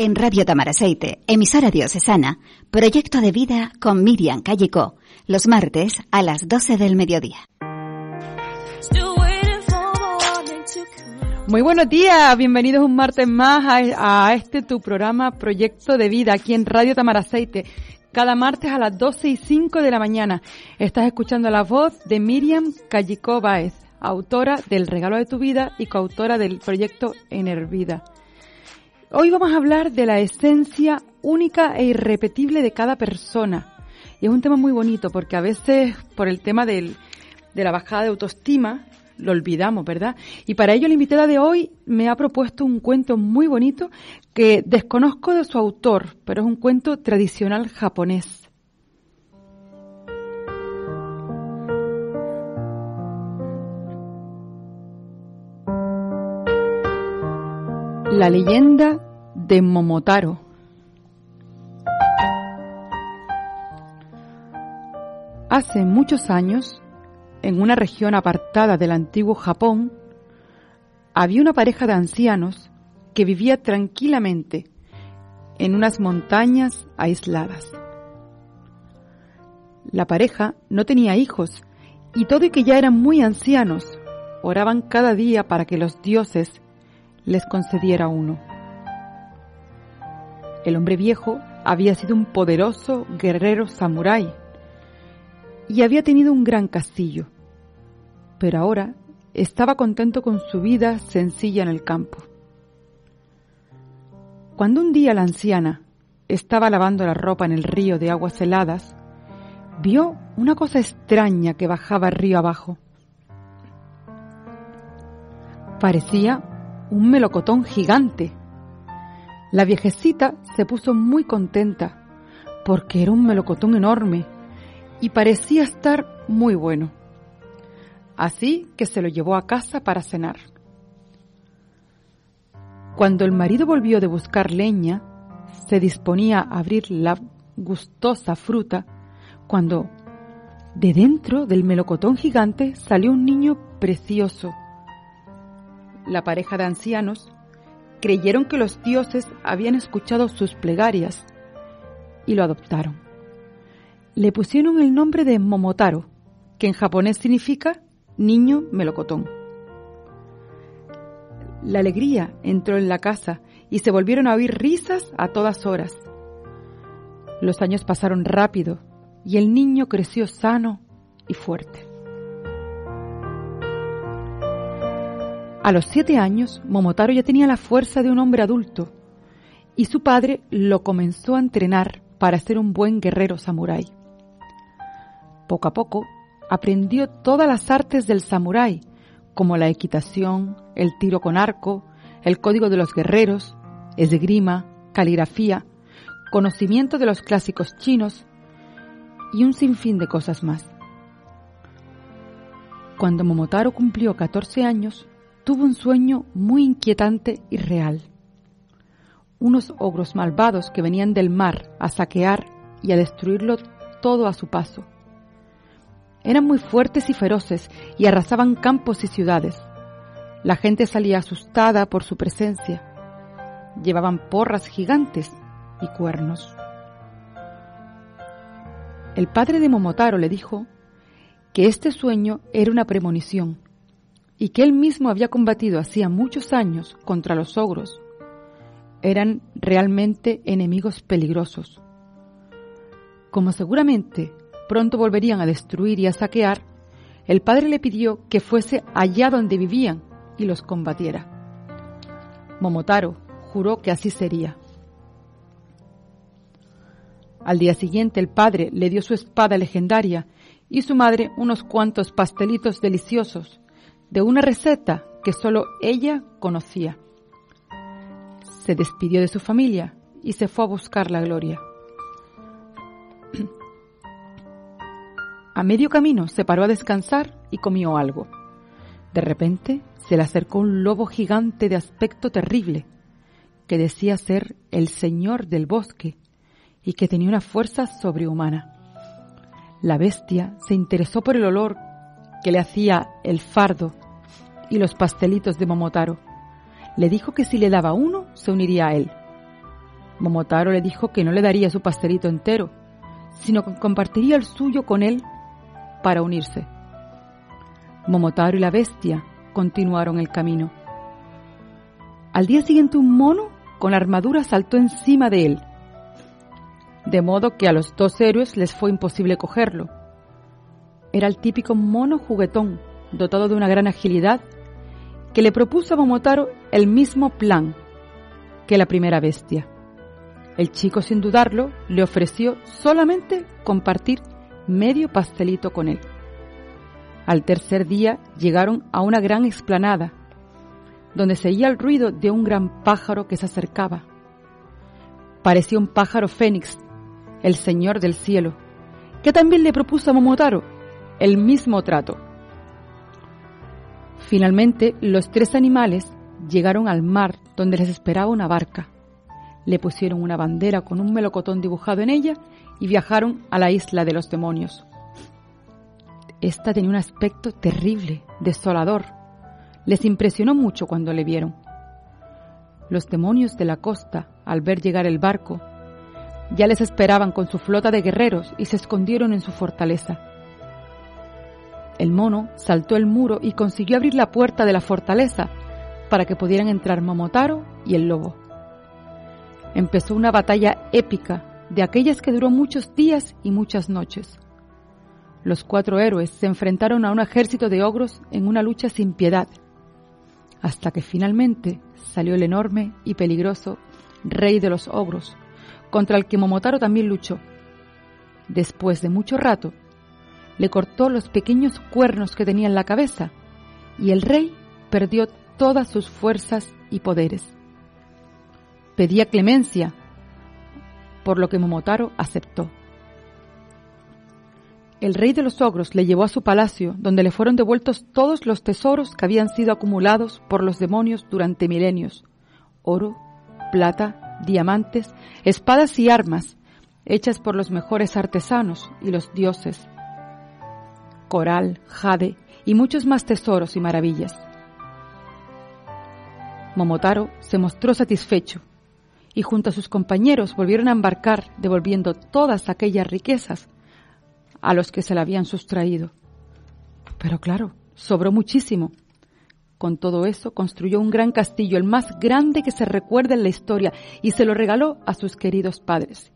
En Radio Tamaraceite, emisora diocesana, proyecto de vida con Miriam Calleco, los martes a las 12 del mediodía. Muy buenos días, bienvenidos un martes más a, este tu programa Proyecto de Vida aquí en Radio Tamaraceite. Cada martes a las 12 y 5 de la mañana estás escuchando la voz de Miriam Callicó Baez, autora del Regalo de tu Vida y coautora del proyecto Enervida. Hoy vamos a hablar de la esencia única e irrepetible de cada persona. Y es un tema muy bonito porque a veces por el tema del, de la bajada de autoestima lo olvidamos, ¿verdad? Y para ello la invitada de hoy me ha propuesto un cuento muy bonito que desconozco de su autor, pero es un cuento tradicional japonés. La leyenda de Momotaro. Hace muchos años, en una región apartada del antiguo Japón, había una pareja de ancianos que vivía tranquilamente en unas montañas aisladas. La pareja no tenía hijos y todo y que ya eran muy ancianos, oraban cada día para que los dioses les concediera uno. El hombre viejo había sido un poderoso guerrero samurái y había tenido un gran castillo, pero ahora estaba contento con su vida sencilla en el campo. Cuando un día la anciana estaba lavando la ropa en el río de aguas heladas, vio una cosa extraña que bajaba río abajo. Parecía un melocotón gigante. La viejecita se puso muy contenta porque era un melocotón enorme y parecía estar muy bueno. Así que se lo llevó a casa para cenar. Cuando el marido volvió de buscar leña, se disponía a abrir la gustosa fruta, cuando de dentro del melocotón gigante salió un niño precioso la pareja de ancianos, creyeron que los dioses habían escuchado sus plegarias y lo adoptaron. Le pusieron el nombre de Momotaro, que en japonés significa niño melocotón. La alegría entró en la casa y se volvieron a oír risas a todas horas. Los años pasaron rápido y el niño creció sano y fuerte. A los siete años, Momotaro ya tenía la fuerza de un hombre adulto y su padre lo comenzó a entrenar para ser un buen guerrero samurái. Poco a poco aprendió todas las artes del samurái, como la equitación, el tiro con arco, el código de los guerreros, esgrima, caligrafía, conocimiento de los clásicos chinos y un sinfín de cosas más. Cuando Momotaro cumplió 14 años, tuvo un sueño muy inquietante y real. Unos ogros malvados que venían del mar a saquear y a destruirlo todo a su paso. Eran muy fuertes y feroces y arrasaban campos y ciudades. La gente salía asustada por su presencia. Llevaban porras gigantes y cuernos. El padre de Momotaro le dijo que este sueño era una premonición y que él mismo había combatido hacía muchos años contra los ogros, eran realmente enemigos peligrosos. Como seguramente pronto volverían a destruir y a saquear, el padre le pidió que fuese allá donde vivían y los combatiera. Momotaro juró que así sería. Al día siguiente el padre le dio su espada legendaria y su madre unos cuantos pastelitos deliciosos de una receta que solo ella conocía. Se despidió de su familia y se fue a buscar la gloria. A medio camino se paró a descansar y comió algo. De repente se le acercó un lobo gigante de aspecto terrible, que decía ser el señor del bosque y que tenía una fuerza sobrehumana. La bestia se interesó por el olor que le hacía el fardo y los pastelitos de Momotaro. Le dijo que si le daba uno, se uniría a él. Momotaro le dijo que no le daría su pastelito entero, sino que compartiría el suyo con él para unirse. Momotaro y la bestia continuaron el camino. Al día siguiente un mono con armadura saltó encima de él, de modo que a los dos héroes les fue imposible cogerlo. Era el típico mono juguetón, dotado de una gran agilidad, que le propuso a Momotaro el mismo plan que la primera bestia. El chico, sin dudarlo, le ofreció solamente compartir medio pastelito con él. Al tercer día llegaron a una gran explanada, donde se oía el ruido de un gran pájaro que se acercaba. Parecía un pájaro fénix, el señor del cielo, que también le propuso a Momotaro el mismo trato. Finalmente, los tres animales llegaron al mar donde les esperaba una barca le pusieron una bandera con un melocotón dibujado en ella y viajaron a la isla de los demonios. Esta tenía un aspecto terrible, desolador. Les impresionó mucho cuando le vieron. Los demonios de la costa, al ver llegar el barco, ya les esperaban con su flota de guerreros y se escondieron en su fortaleza. El mono saltó el muro y consiguió abrir la puerta de la fortaleza para que pudieran entrar Momotaro y el lobo empezó una batalla épica, de aquellas que duró muchos días y muchas noches. Los cuatro héroes se enfrentaron a un ejército de ogros en una lucha sin piedad, hasta que finalmente salió el enorme y peligroso rey de los ogros, contra el que Momotaro también luchó. Después de mucho rato, le cortó los pequeños cuernos que tenía en la cabeza, y el rey perdió todas sus fuerzas y poderes pedía clemencia, por lo que Momotaro aceptó. El rey de los ogros le llevó a su palacio, donde le fueron devueltos todos los tesoros que habían sido acumulados por los demonios durante milenios. Oro, plata, diamantes, espadas y armas, hechas por los mejores artesanos y los dioses. Coral, jade y muchos más tesoros y maravillas. Momotaro se mostró satisfecho y junto a sus compañeros volvieron a embarcar, devolviendo todas aquellas riquezas a los que se la habían sustraído. Pero claro, sobró muchísimo. Con todo eso, construyó un gran castillo, el más grande que se recuerda en la historia, y se lo regaló a sus queridos padres.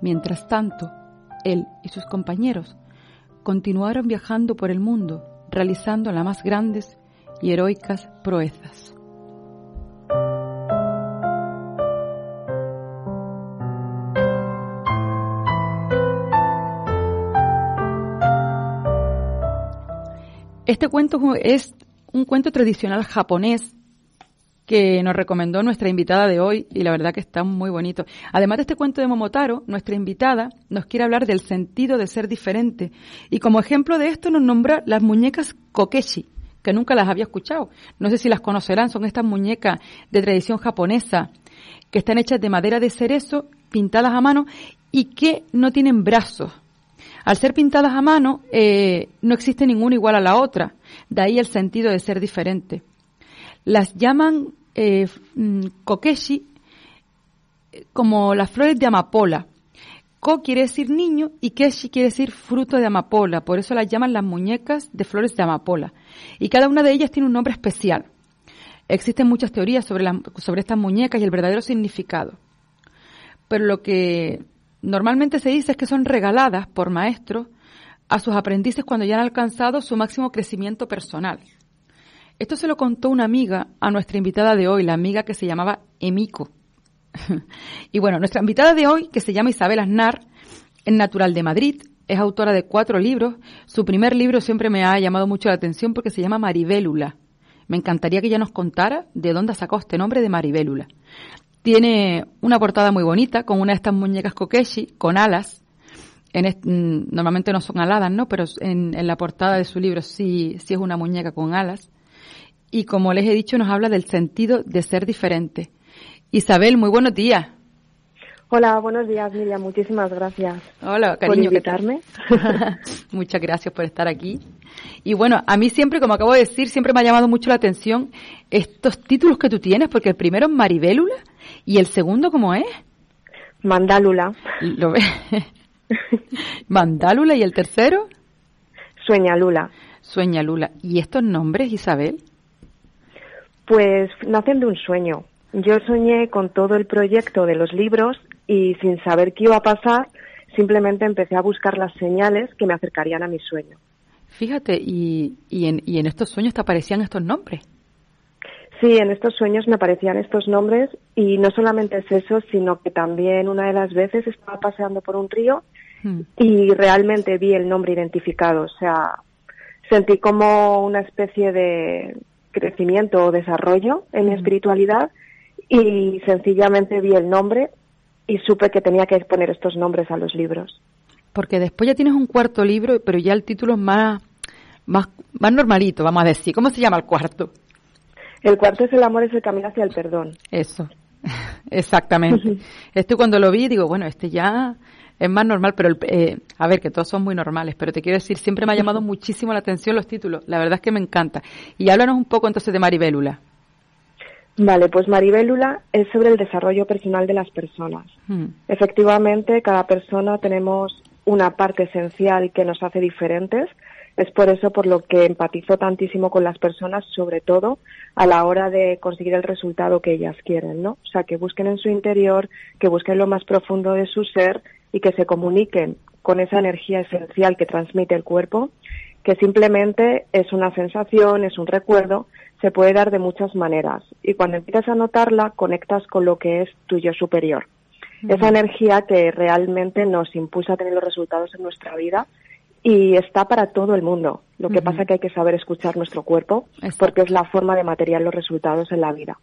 Mientras tanto, él y sus compañeros continuaron viajando por el mundo, realizando las más grandes y heroicas proezas. Este cuento es un cuento tradicional japonés que nos recomendó nuestra invitada de hoy y la verdad que está muy bonito. Además de este cuento de Momotaro, nuestra invitada nos quiere hablar del sentido de ser diferente y como ejemplo de esto nos nombra las muñecas kokeshi, que nunca las había escuchado. No sé si las conocerán, son estas muñecas de tradición japonesa que están hechas de madera de cerezo, pintadas a mano y que no tienen brazos al ser pintadas a mano, eh, no existe ninguna igual a la otra, de ahí el sentido de ser diferente. Las llaman eh, mm, kokeshi eh, como las flores de amapola. Ko quiere decir niño y keshi quiere decir fruto de amapola, por eso las llaman las muñecas de flores de amapola. Y cada una de ellas tiene un nombre especial. Existen muchas teorías sobre, sobre estas muñecas y el verdadero significado. Pero lo que Normalmente se dice que son regaladas por maestros a sus aprendices cuando ya han alcanzado su máximo crecimiento personal. Esto se lo contó una amiga a nuestra invitada de hoy, la amiga que se llamaba Emiko. y bueno, nuestra invitada de hoy, que se llama Isabel Aznar, es natural de Madrid, es autora de cuatro libros. Su primer libro siempre me ha llamado mucho la atención porque se llama Maribélula. Me encantaría que ella nos contara de dónde sacó este nombre de Maribélula. Tiene una portada muy bonita con una de estas muñecas kokeshi con alas. En mm, normalmente no son aladas, ¿no? Pero en, la portada de su libro sí, sí es una muñeca con alas. Y como les he dicho, nos habla del sentido de ser diferente. Isabel, muy buenos días. Hola, buenos días, Miriam. Muchísimas gracias. Hola, cariño. Por invitarme. Muchas gracias por estar aquí. Y bueno, a mí siempre, como acabo de decir, siempre me ha llamado mucho la atención estos títulos que tú tienes, porque el primero es Maribélula y el segundo, ¿cómo es? Mandálula. ¿Lo ve? Mandálula y el tercero? Sueña Lula. Sueña Lula. ¿Y estos nombres, Isabel? Pues nacen de un sueño. Yo soñé con todo el proyecto de los libros y sin saber qué iba a pasar, simplemente empecé a buscar las señales que me acercarían a mi sueño. Fíjate, y, y, en, y en estos sueños te aparecían estos nombres. Sí, en estos sueños me aparecían estos nombres y no solamente es eso, sino que también una de las veces estaba paseando por un río hmm. y realmente vi el nombre identificado. O sea, sentí como una especie de crecimiento o desarrollo en mi espiritualidad y sencillamente vi el nombre y supe que tenía que poner estos nombres a los libros. Porque después ya tienes un cuarto libro, pero ya el título es más, más, más normalito, vamos a decir. ¿Cómo se llama el cuarto? El cuarto es el amor, es el camino hacia el perdón. Eso, exactamente. este cuando lo vi, digo, bueno, este ya es más normal, pero eh, a ver, que todos son muy normales, pero te quiero decir, siempre me ha llamado muchísimo la atención los títulos. La verdad es que me encanta. Y háblanos un poco entonces de Maribélula. Vale, pues Maribélula es sobre el desarrollo personal de las personas. Hmm. Efectivamente, cada persona tenemos una parte esencial que nos hace diferentes es por eso por lo que empatizo tantísimo con las personas, sobre todo a la hora de conseguir el resultado que ellas quieren, ¿no? O sea, que busquen en su interior, que busquen lo más profundo de su ser y que se comuniquen con esa energía esencial que transmite el cuerpo, que simplemente es una sensación, es un recuerdo, se puede dar de muchas maneras. Y cuando empiezas a notarla, conectas con lo que es tu yo superior. Esa energía que realmente nos impulsa a tener los resultados en nuestra vida y está para todo el mundo. Lo que pasa es que hay que saber escuchar nuestro cuerpo porque es la forma de material los resultados en la vida.